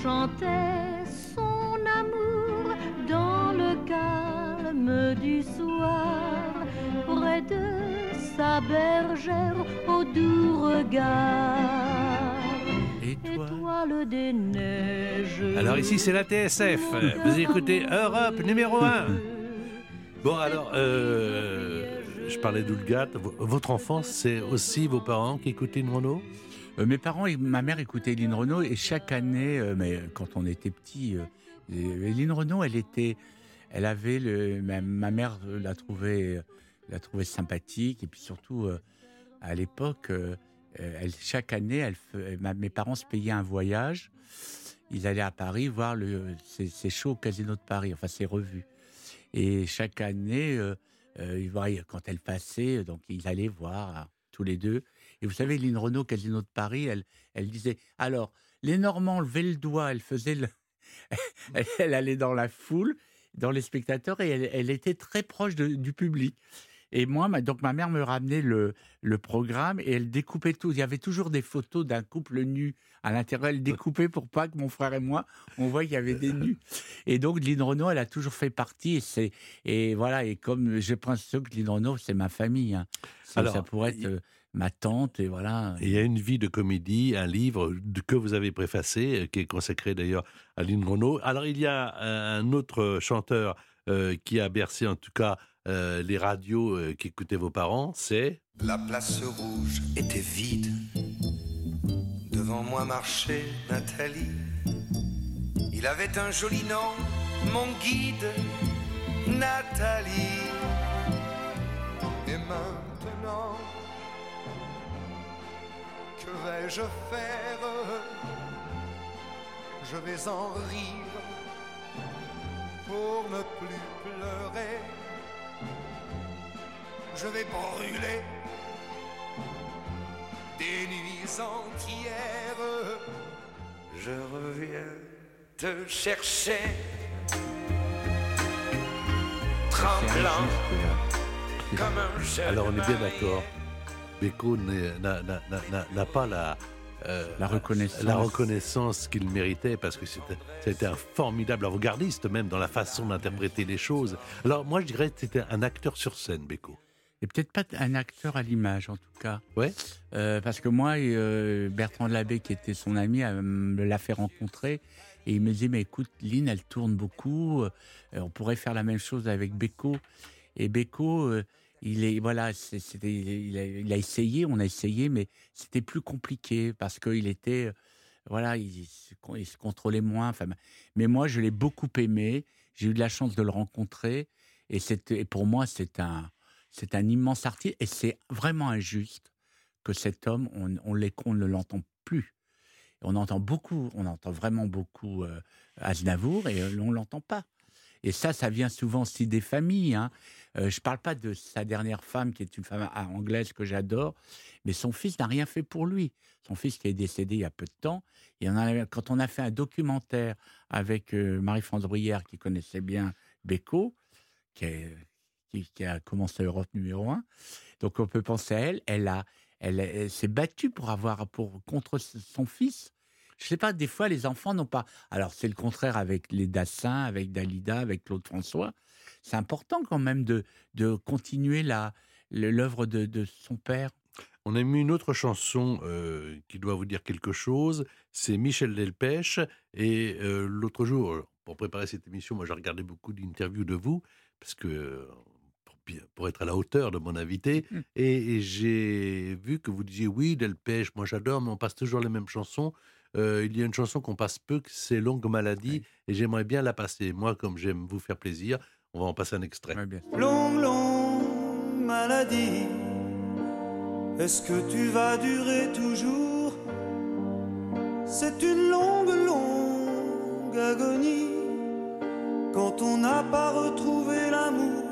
chantait son amour dans le calme du soir, près de sa bergère au doux regard. Des neiges. Alors ici, c'est la TSF. Vous écoutez Europe numéro 1. Bon, alors, euh, je parlais d'Oulgat. Votre enfance, c'est aussi vos parents qui écoutaient Lynn Renault Euh, mes parents et ma mère écoutaient Lynn Renault et chaque année, euh, mais quand on était petit, Lynn Renault, elle était, elle avait le, ma, ma mère l'a trouvée, l'a trouvée sympathique et puis surtout euh, à l'époque, elle, chaque année, ma- mes parents se payaient un voyage. Ils allaient à Paris voir le, shows au Casino de Paris, enfin ces revues. Et chaque année, euh, euh, quand elle passait, donc ils allaient voir euh, tous les deux. Et vous savez, Lynn Renault, Casino de Paris, elle, disait alors, les Normands levaient le doigt, elle faisait le. elle, allait dans la foule, dans les spectateurs, et elle, était très proche du public. Et moi, ma- donc ma mère me ramenait le, le programme et elle découpait tout. Il y avait toujours des photos d'un couple nu à l'intérieur. Elle découpait pour pas que mon frère et moi, on voit qu'il y avait des nus. Et donc Lynn Renault, elle a toujours fait partie. Et, c'est, et voilà, et comme je pense que Lynn Renault, c'est ma famille. hein. Alors, ça pourrait être euh, ma tante, et voilà. Et il y a une vie de comédie, un livre que vous avez préfacé, euh, qui est consacré d'ailleurs à Lynn Renault. Alors il y a un autre chanteur euh, qui a bercé en tout cas euh, les radios euh, qu'écoutaient vos parents, c'est La place rouge était vide. Devant moi marchait Nathalie. Il avait un joli nom, mon guide, Nathalie. Et maintenant, que vais-je faire? Je vais en rire pour ne plus pleurer. Je vais brûler des nuits entières. Je reviens te chercher, tremblant comme un jeune Alors on est bien d'accord. Beko n'a- pas la, euh, La reconnaissance. la reconnaissance qu'il méritait parce que c'était c'était un formidable avant-gardiste même dans la façon d'interpréter les choses. Alors moi je dirais que c'était un acteur sur scène, Beko. Et peut-être pas un acteur à l'image, en tout cas. Ouais. Euh, parce que moi, euh, Bertrand Labbé, qui était son ami, euh, me l'a fait rencontrer. Et il me dit, mais écoute, Lynn, elle tourne beaucoup. euh, on pourrait faire la même chose avec Beko. Et Beko, il est, voilà, c'était, il, a, il a essayé, on a essayé, mais c'était plus compliqué parce qu'il était, voilà, il, se con- il se contrôlait moins. Enfin, mais moi, je l'ai beaucoup aimé. J'ai eu de la chance de le rencontrer. Et pour moi, c'est un, c'est un immense artiste. Et c'est vraiment injuste que cet homme, on, on, ne l'entend plus. On entend beaucoup, on entend vraiment beaucoup euh, Aznavour et euh, on l'entend pas. Et ça, ça vient souvent aussi des familles. Hein. Euh, je parle pas de sa dernière femme, qui est une femme ah, anglaise que j'adore, mais son fils n'a rien fait pour lui. Son fils qui est décédé il y a peu de temps. Quand on a fait un documentaire avec euh, Marie-France Bruyère, qui connaissait bien Beko, qui, est- qui- a commencé Europe numéro un, donc on peut penser à elle. Elle a, elle, elle s'est battue pour avoir pour contre son fils. Je sais pas, des fois les enfants n'ont pas. Alors c'est le contraire avec les Dassin, avec Dalida, avec Claude François. C'est important quand même de, de continuer la l'œuvre de, de son père. On a mis une autre chanson euh, qui doit vous dire quelque chose. C'est Michel Delpech. Et euh, l'autre jour, pour préparer cette émission, moi j'ai regardé beaucoup d'interviews de vous, parce que euh, pour, être à la hauteur de mon invité, Mm. et, et j'ai vu que vous disiez oui, Delpech, moi j'adore, mais on passe toujours les mêmes chansons. Euh, il y a une chanson qu'on passe peu, que c'est Longue Maladie, et j'aimerais bien la passer. Moi, comme j'aime vous faire plaisir, on va en passer un extrait. Longue, longue maladie. Est-ce que tu vas durer toujours? C'est une longue, longue agonie quand on n'a pas retrouvé l'amour.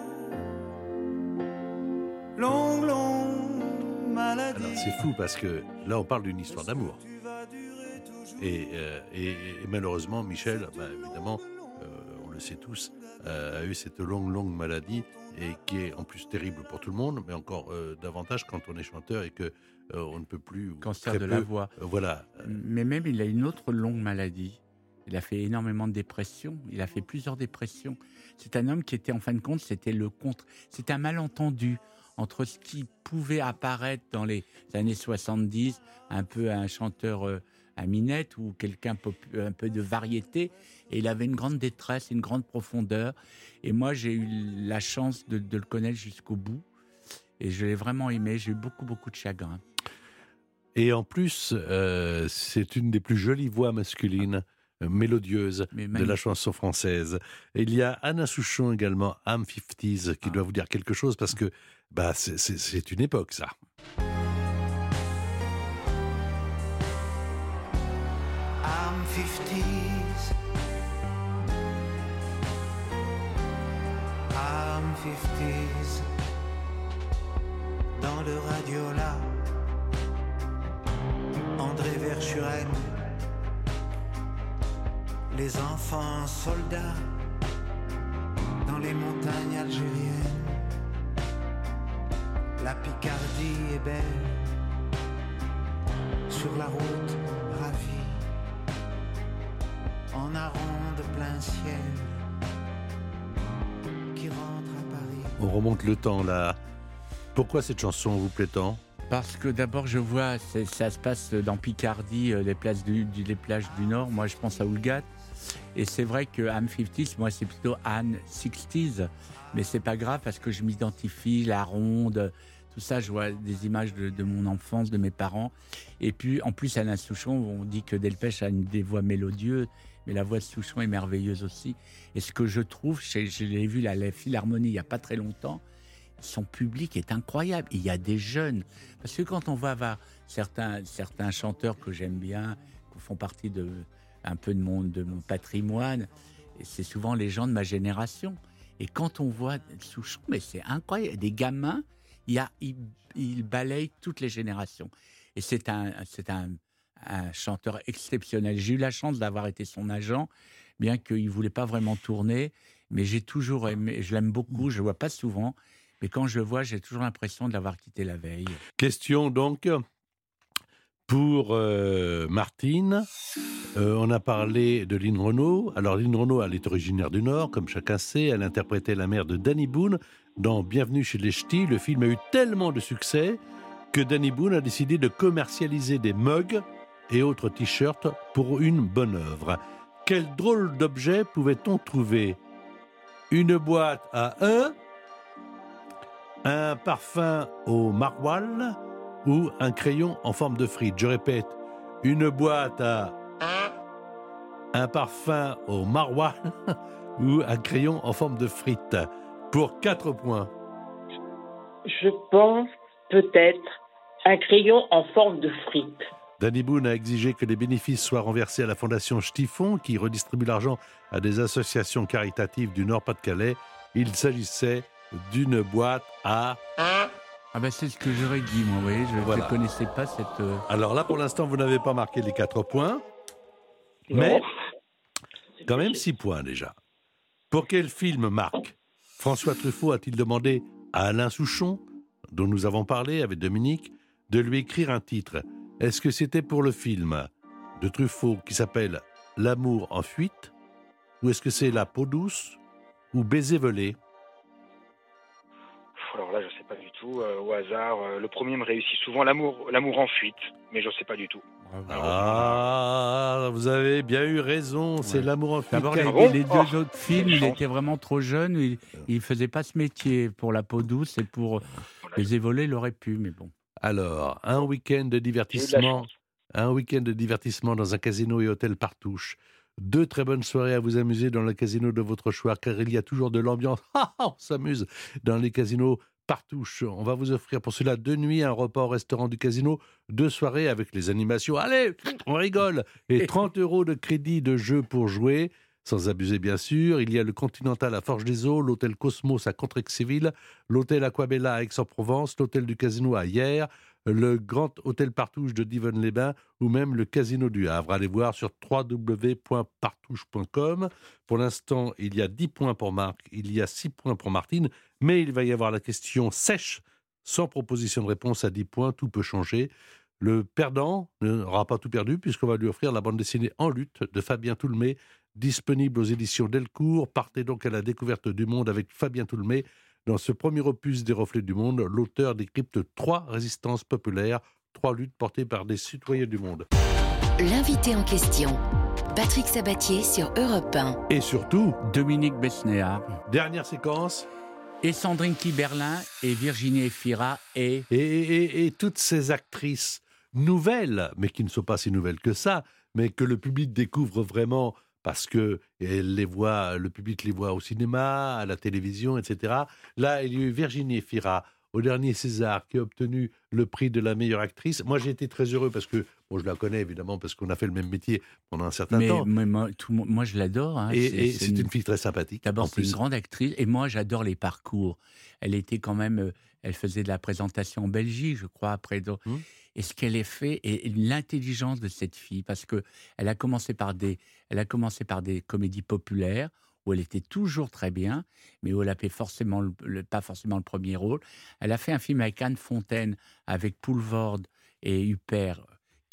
Longue, longue maladie. Alors, C'est fou parce que là, on parle d'une histoire d'amour. Et, euh, et- et malheureusement, Michel, bah, évidemment, euh, on le sait tous, euh, a eu cette longue, longue maladie et qui est en plus terrible pour tout le monde, mais encore euh, davantage quand on est chanteur et que euh, on ne peut plus. Cancer de peu- la voix. euh, voilà. Mais même, il a une autre longue maladie. Il a fait énormément de dépressions. Il a fait plusieurs dépressions. C'est un homme qui était, en fin de compte, c'était le contre. C'est un malentendu entre ce qui pouvait apparaître dans les années 70, un peu un chanteur euh, à minette ou quelqu'un popu- un peu de variété. Et il avait une grande détresse, une grande profondeur. Et moi, j'ai eu la chance de, de le connaître jusqu'au bout. Et je l'ai vraiment aimé. J'ai eu beaucoup, beaucoup de chagrin. Et en plus, euh, c'est une des plus jolies voix masculines, euh, mélodieuses Mais de la chanson française. Et il y a Anna Souchon également, Am 50s, Ah. qui doit vous dire quelque chose parce que bah, c'est- une époque, ça. I'm 50s. I'm 50s. Dans le radiola, André Verschuren. Les enfants soldats dans les montagnes algériennes. La Picardie est belle sur la route ravie en aron de plein ciel qui rentre à Paris. On remonte le temps, là. Pourquoi cette chanson vous plaît tant? Parce que d'abord, je vois, ça se passe dans Picardie, euh, les, places du, du- les plages du Nord. Moi, je pense à Oulgat. Et c'est vrai que Anne 50s, moi, c'est plutôt Anne 60s. Mais c'est pas grave parce que je m'identifie, la ronde, tout ça. Je vois des images de, mon enfance, de mes parents. Et puis, en plus, Alain Souchon, on dit que Delpech a une des voix mélodieuses. Mais la voix de Souchon est merveilleuse aussi. Et ce que je trouve, je, je l'ai vu à la Philharmonie il n'y a pas très longtemps, son public est incroyable. Il y a des jeunes. Parce que quand on va voir certains, certains chanteurs que j'aime bien, qui font partie de, un peu de mon, de mon patrimoine, c'est souvent les gens de ma génération. Et quand on voit Souchon, mais c'est incroyable. Des gamins, il, balaye toutes les générations. Et c'est un, c'est un, chanteur exceptionnel. J'ai eu la chance d'avoir été son agent, bien qu'il ne voulait pas vraiment tourner. Mais j'ai toujours aimé, je l'aime beaucoup, je ne le vois pas souvent. Mais quand je le vois, j'ai toujours l'impression de l'avoir quitté la veille. Question donc pour euh, Martine. Euh, on a parlé de Lynn Renault. Alors Lynn Renault, elle est originaire du Nord, comme chacun sait. Elle interprétait la mère de Danny Boone dans Bienvenue chez les Ch'tis. Le film a eu tellement de succès que Danny Boone a décidé de commercialiser des mugs et autres t-shirts pour une bonne œuvre. Quel drôle d'objet pouvait-on trouver? Une boîte à un, un parfum au maroilles ou un crayon en forme de frite? Je répète, une boîte à un parfum au maroilles ou un crayon en forme de frite. Pour 4 points. Je pense peut-être un crayon en forme de frite. Danny Boone a exigé que les bénéfices soient renversés à la fondation Stifon, qui redistribue l'argent à des associations caritatives du Nord-Pas-de-Calais. Il s'agissait d'une boîte à... Ah ben c'est ce que j'aurais dit, moi, vous voyez, je ne Voilà. connaissais pas cette... euh, Alors là, pour l'instant, vous n'avez pas marqué les 4 points, mais quand même 6 points déjà. Pour quel film, Marc? François Truffaut a-t-il demandé à Alain Souchon, dont nous avons parlé avec Dominique, de lui écrire un titre? Est-ce que c'était pour le film de Truffaut qui s'appelle L'amour en fuite? Ou est-ce que c'est La peau douce? Ou Baiser volé? Alors là, je sais pas du tout. euh, au hasard, euh, le premier me réussit souvent. L'amour, l'amour en fuite, mais je sais pas du tout. Ah, vous avez bien eu raison, c'est Ouais. L'amour en fuite. D'abord, les, Ah bon les Oh, deux autres films, il était vraiment trop jeune, il ne faisait pas ce métier pour la peau douce et pour les évolés, il aurait pu, mais bon. Alors, un week-end de divertissement, un week-end de divertissement dans un casino et hôtel Partouche. Deux très bonnes soirées à vous amuser dans le casino de votre choix, car il y a toujours de l'ambiance. Ah, On s'amuse dans les casinos Partouche. On va vous offrir pour cela deux nuits, un repas au restaurant du casino, deux soirées avec les animations. Allez, on rigole Et 30 euros de crédit de jeu pour jouer. Sans abuser, bien sûr, il y a le Continental à Forge des Eaux, l'hôtel Cosmos à Contrexéville, l'hôtel Aquabella à Aix-en-Provence, l'hôtel du Casino à Hyères, le Grand Hôtel Partouche de Divonne-les-Bains ou même le Casino du Havre. Allez voir sur www.partouche.com. Pour l'instant, il y a 10 points pour Marc, il y a 6 points pour Martine, mais il va y avoir la question sèche, sans proposition de réponse à 10 points, tout peut changer. Le perdant n'aura pas tout perdu puisqu'on va lui offrir la bande dessinée En lutte de Fabien Toulmé, disponible aux éditions Delcourt. Partez donc à la découverte du monde avec Fabien Toulmé. Dans ce premier opus des Reflets du Monde, l'auteur décrypte trois résistances populaires, trois luttes portées par des citoyens du monde. L'invité en question, Patrick Sabatier sur Europe 1. Et surtout, Dominique Besnéard. dernière séquence, Et Sandrine Kiberlin et Virginie Efira et... Et, et- et toutes ces actrices nouvelles, mais qui ne sont pas si nouvelles que ça, mais que le public découvre vraiment parce que elle les voit, le public les voit au cinéma, à la télévision, etc. Là, il y a eu Virginie Efira au dernier César qui a obtenu le prix de la meilleure actrice. Moi, j'ai été très heureux parce que, je la connais évidemment parce qu'on a fait le même métier pendant un certain Mais, temps. mais moi, tout je l'adore. hein. Et, C'est- une... fille très sympathique. D'abord, c'est une grande actrice. Et moi, j'adore les parcours. Elle était quand même. euh, Elle faisait de la présentation en Belgique, je crois, après. Mmh. Et ce qu'elle a fait, et l'intelligence de cette fille, parce que elle a commencé par des, elle a commencé par des comédies populaires où elle était toujours très bien, mais où elle a fait forcément le- le- pas forcément le premier rôle. Elle a fait un film avec Anne Fontaine, avec Poulvord et Huppert,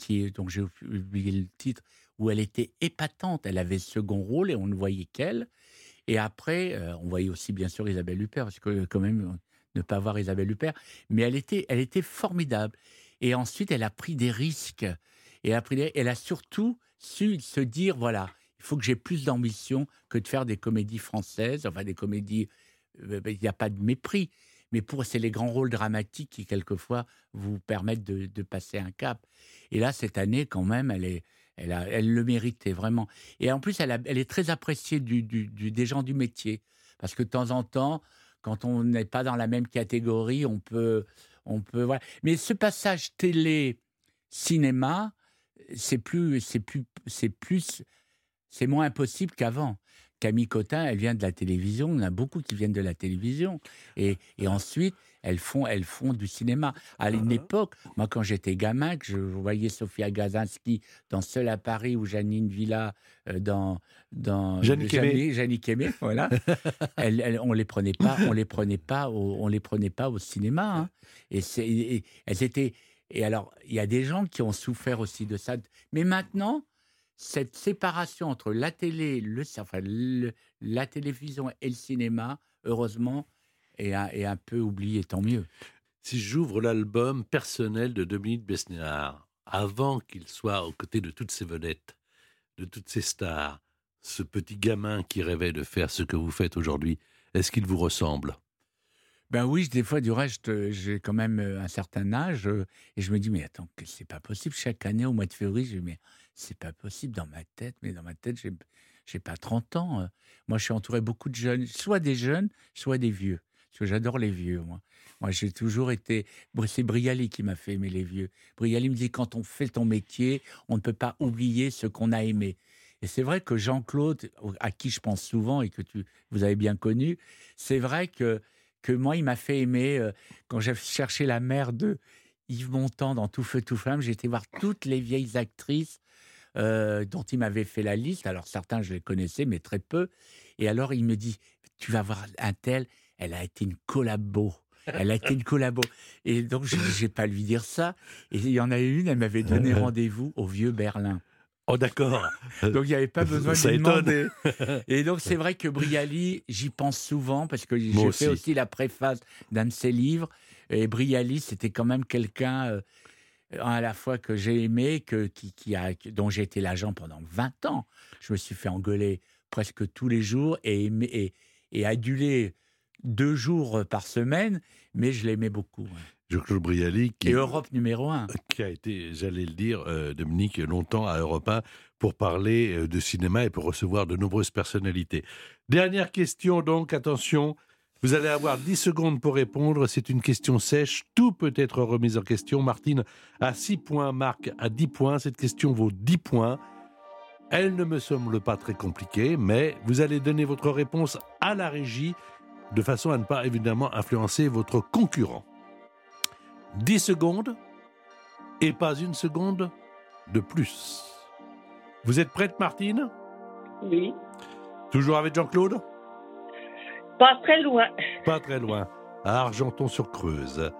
qui est, donc j'ai oublié le titre, où elle était épatante. Elle avait le second rôle et on ne voyait qu'elle. Et après, euh, on voyait aussi bien sûr Isabelle Huppert, parce que quand même, euh, ne pas voir Isabelle Huppert, mais elle était, elle était formidable. Et ensuite, elle a pris des risques. Et elle a, pris elle a surtout su se dire, voilà, il faut que j'ai plus d'ambition que de faire des comédies françaises, enfin des comédies, euh, il n'y a pas de mépris. Mais pour c'est les grands rôles dramatiques qui quelquefois vous permettent de, passer un cap. Et là cette année quand même, elle est, elle, a, elle le méritait vraiment. Et en plus, elle, est très appréciée des gens du métier, parce que de temps en temps, quand on n'est pas dans la même catégorie, on peut, on peut. Mais ce passage télé cinéma, c'est plus, c'est plus, c'est plus, c'est moins impossible qu'avant. Camille Cotin, elle vient de la télévision. On a beaucoup qui viennent de la télévision. Et, et ensuite, elles font, elles font du cinéma. À une époque, moi, quand j'étais gamin, que je voyais Sofia Gazinski dans Seul à Paris ou Janine Villa euh, dans, dans Aimé, voilà. Elles- on les prenait pas, on les prenait pas, au, on les prenait pas au cinéma. hein. Et, et elles étaient. Et alors, il y a des gens qui ont souffert aussi de ça. Mais maintenant, cette séparation entre la télé, le, enfin, le- la télévision et le cinéma, heureusement, est un, est un peu oublié, tant mieux. Si j'ouvre l'album personnel de Dominique Besnéard, avant qu'il soit aux côtés de toutes ces vedettes, de toutes ces stars, ce petit gamin qui rêvait de faire ce que vous faites aujourd'hui, est-ce qu'il vous ressemble? Ben oui, des fois, du reste, j'ai quand même euh, un certain âge euh, et je me dis, mais attends, c'est pas possible. Chaque année, au mois de février, je me dis, mais c'est pas possible dans ma tête. Mais dans ma tête, j'ai, j'ai pas 30 ans. euh. Moi, je suis entouré beaucoup de jeunes, soit des jeunes, soit des vieux. Parce que j'adore les vieux, moi. Moi, j'ai toujours été. C'est Brialy qui m'a fait aimer les vieux. Brialy me dit, quand on fait ton métier, on ne peut pas oublier ce qu'on a aimé. Et c'est vrai que Jean-Claude, à qui je pense souvent et que tu, vous avez bien connu, c'est vrai que que moi, il m'a fait aimer. euh, quand j'ai cherché la mère de Yves Montand dans Tout Feu, Tout Flamme, j'ai été voir toutes les vieilles actrices euh, dont il m'avait fait la liste. Alors, certains, je les connaissais, mais très peu. Et alors, il me dit Tu vas voir un tel, elle a été une collabo. Elle a été une collabo. Et donc, je n'ai pas lui dire ça. Et il y en a une, elle m'avait donné rendez-vous au vieux Berlin. Oh d'accord. Donc, il n'y avait pas besoin de Ça lui étonne. demander. Et donc, c'est vrai que Brialy, j'y pense souvent parce que j'ai fait aussi. aussi la préface d'un de ses livres. Et Brialy, c'était quand même quelqu'un euh, à la fois que j'ai aimé, que, qui, qui a, dont j'ai été l'agent pendant 20 ans. Je me suis fait engueuler presque tous les jours et, aimé- et, et adulé deux jours par semaine, mais je l'aimais beaucoup. Jean-Claude Brialy, qui, Et Europe numéro un. qui a été, j'allais le dire, euh, Dominique, longtemps à Europe 1 pour parler euh, de cinéma et pour recevoir de nombreuses personnalités. Dernière question donc, attention, vous allez avoir 10 secondes pour répondre, c'est une question sèche, tout peut être remis en question. Martine a 6 points, Marc a 10 points, cette question vaut 10 points. Elle ne me semble pas très compliquée, mais vous allez donner votre réponse à la régie de façon à ne pas évidemment influencer votre concurrent. 10 secondes et pas une seconde de plus. Vous êtes prête, Martine? Oui. Toujours avec Jean-Claude? Pas très loin. Pas très loin. À Argenton-sur-Creuse.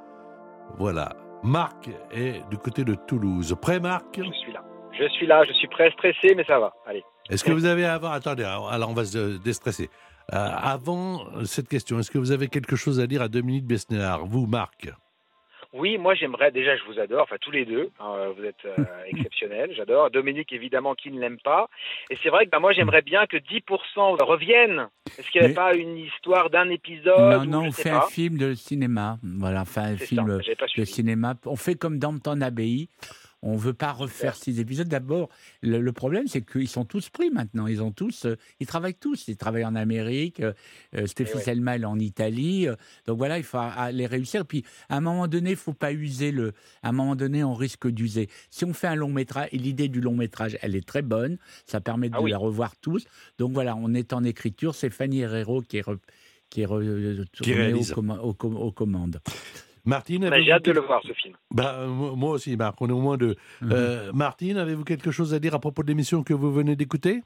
Voilà. Marc est du côté de Toulouse. Prêt, Marc? Je suis là. Je suis là, je suis très stressé, mais ça va. Allez. Est-ce que vous avez avant... Attendez, alors alors on va se déstresser. Euh, avant cette question, est-ce que vous avez quelque chose à dire à Dominique Besnéard Vous, Marc? Oui, moi j'aimerais déjà, je vous adore, enfin tous les deux, hein, vous êtes euh, exceptionnels, j'adore. Dominique évidemment qui ne l'aime pas. Et c'est vrai que bah, moi j'aimerais bien que 10% reviennent. Est-ce qu'il n'y avait Mais- pas une histoire d'un épisode Non, non, on fait pas un film de cinéma. Voilà, enfin un film ça, de suivi. cinéma. On fait comme Downton Abbey. On veut pas refaire six épisodes. D'abord, le, le problème, c'est qu'ils sont tous pris maintenant. Ils ont tous, euh, ils travaillent tous. Ils travaillent en Amérique. Euh, euh, Stéphie ouais. Selma, elle est en Italie. Euh, donc voilà, il faut les réussir. Puis à un moment donné, il faut pas user le. À un moment donné, on risque d'user. Si on fait un long métrage, et l'idée du long métrage, elle est très bonne. Ça permet de Ah oui. la revoir tous. Donc voilà, on est en écriture. C'est Fanny Herrero qui est re- qui est re- tournée réalise. aux, comma- aux com- aux commandes. Martine, J'ai hâte de le voir ce film. Moi moi aussi, Marc, on est au moins deux. Mhm. Euh, Martine, avez-vous quelque chose à dire à propos de l'émission que vous venez d'écouter?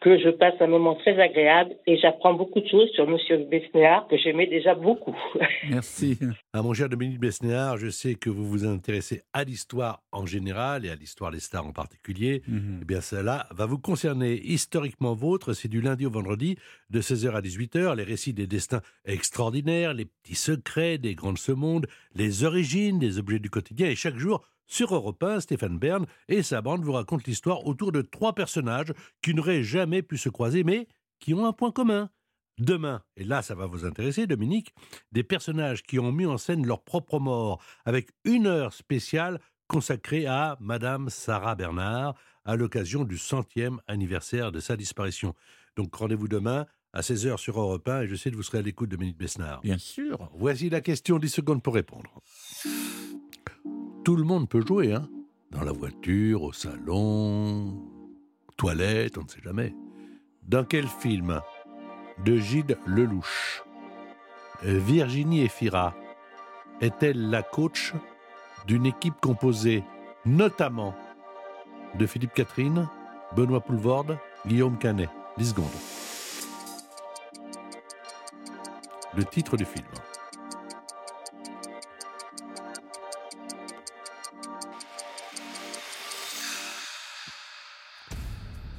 Que je passe un moment très agréable et j'apprends beaucoup de choses sur Monsieur Besnéard que j'aimais déjà beaucoup. Merci. Ah, mon cher Dominique Besnéard, je sais que vous vous intéressez à l'histoire en général et à l'histoire des stars en particulier. Mhm. Eh bien, cela va vous concerner. Historiquement vôtre, c'est du lundi au vendredi, de 16h à 18h, les récits des destins extraordinaires, les petits secrets des grands de ce monde, les origines des objets du quotidien. Et chaque jour, sur Europe 1, Stéphane Bern et sa bande vous racontent l'histoire autour de trois personnages qui n'auraient jamais pu se croiser, mais qui ont un point commun. Demain, et là ça va vous intéresser Dominique, des personnages qui ont mis en scène leur propre mort, avec une heure spéciale consacrée à Madame Sarah Bernard, à l'occasion du centième anniversaire de sa disparition. Donc rendez-vous demain à 16h sur Europe 1 et je sais que vous serez à l'écoute de Dominique Besnard. Bien sûr. Voici la question, 10 secondes pour répondre. Tout le monde peut jouer, hein Dans la voiture, au salon, toilette, on ne sait jamais. Dans quel film de Gilles Lelouch Virginie Efira est-elle la coach d'une équipe composée notamment de Philippe Catherine, Benoît Poulvorde, Guillaume Canet? 10 secondes. Le titre du film.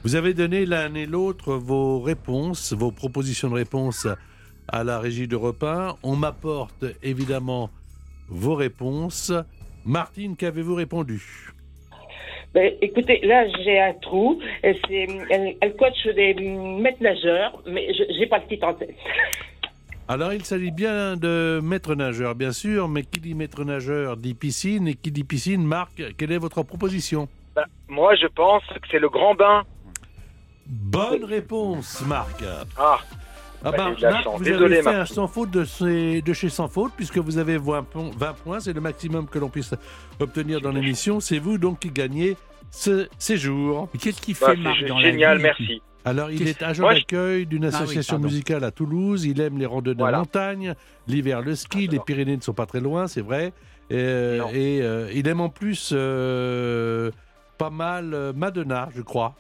Vous avez donné l'un et l'autre vos réponses, vos propositions de réponse à la régie d'Europe 1. On m'apporte évidemment vos réponses. Martine, qu'avez-vous répondu? Ben, écoutez, là j'ai un trou. Et c'est- Elle, elle coach des maîtres nageurs, mais je j'ai pas le titre en tête. Alors, il s'agit bien de maître nageur, bien sûr, mais qui dit maître nageur dit piscine, et qui dit piscine, Marc, quelle est votre proposition? Bah, moi je pense que c'est le grand bain. Bonne réponse, Marc. Ah, Ah Bah, ben, de la Marc, vous Désolé, avez fait un sans faute de, chez- de chez Sans Faute, puisque vous avez 20 points, 20 points, c'est le maximum que l'on puisse obtenir dans l'émission. C'est vous donc qui gagnez ce séjour. Qu'est-ce qu'il bah, fait, Marc, dans la génial, vie merci. Alors, il est agent d'accueil d'une Ah oui, association musicale à Toulouse. Il aime les randonnées Voilà. en montagne, l'hiver le ski. Ah, les. Pyrénées ne sont pas très loin, c'est vrai. Euh, et euh, il aime en plus euh, pas mal euh, Madonna, je crois.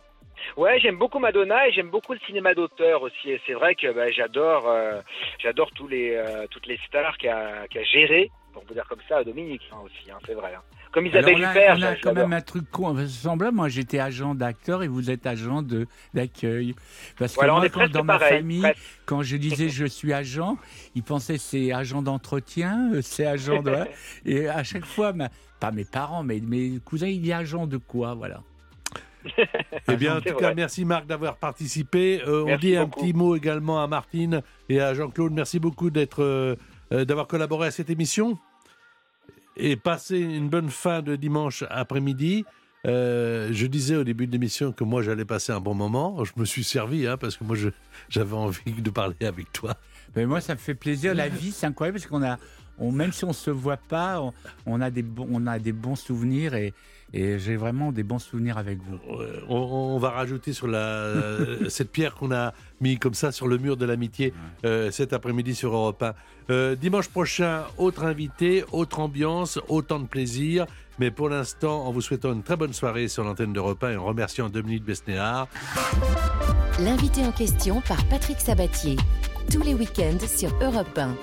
Ouais, j'aime beaucoup Madonna et j'aime beaucoup le cinéma d'auteur aussi. Et c'est vrai que bah, j'adore, euh, j'adore tous les, euh, toutes les stars qu'a a géré, pour vous dire comme ça, Dominique hein, aussi. hein, c'est vrai. hein. Comme Isabelle Alors, on a, Huppert, on a quand même un truc con, semblable. Moi, j'étais agent d'acteur et vous êtes agent de d'accueil. Parce que Voilà, moi, quand, dans ma famille, presque. quand je disais je suis agent, ils pensaient c'est agent d'entretien, euh, c'est agent de. et à chaque fois, ma- pas mes parents, mais mes cousins, il dit agent de quoi, voilà. Eh bien, en tout cas, merci Marc d'avoir participé. Euh, on dit un petit mot également à Martine et à Jean-Claude. Merci beaucoup d'être, euh, euh, d'avoir collaboré à cette émission. Et passez une bonne fin de dimanche après-midi. Euh, je disais au début de l'émission que moi j'allais passer un bon moment. Je me suis servi hein, parce que moi je- j'avais envie de parler avec toi. Mais moi, ça me fait plaisir. La vie, c'est incroyable parce qu'on a, on, même si on se voit pas, on, on a des bons, on a des bons souvenirs et, et j'ai vraiment des bons souvenirs avec vous. Euh, on, on va rajouter sur la, cette pierre qu'on a mis comme ça sur le mur de l'amitié euh, cet après-midi sur Europe 1. Euh, dimanche prochain, autre invité, autre ambiance, autant de plaisir. Mais pour l'instant, en vous souhaitant une très bonne soirée sur l'antenne d'Europe 1 et en remerciant Dominique Besnéard. L'invité en question par Patrick Sabatier. Tous les week-ends sur Europe 1.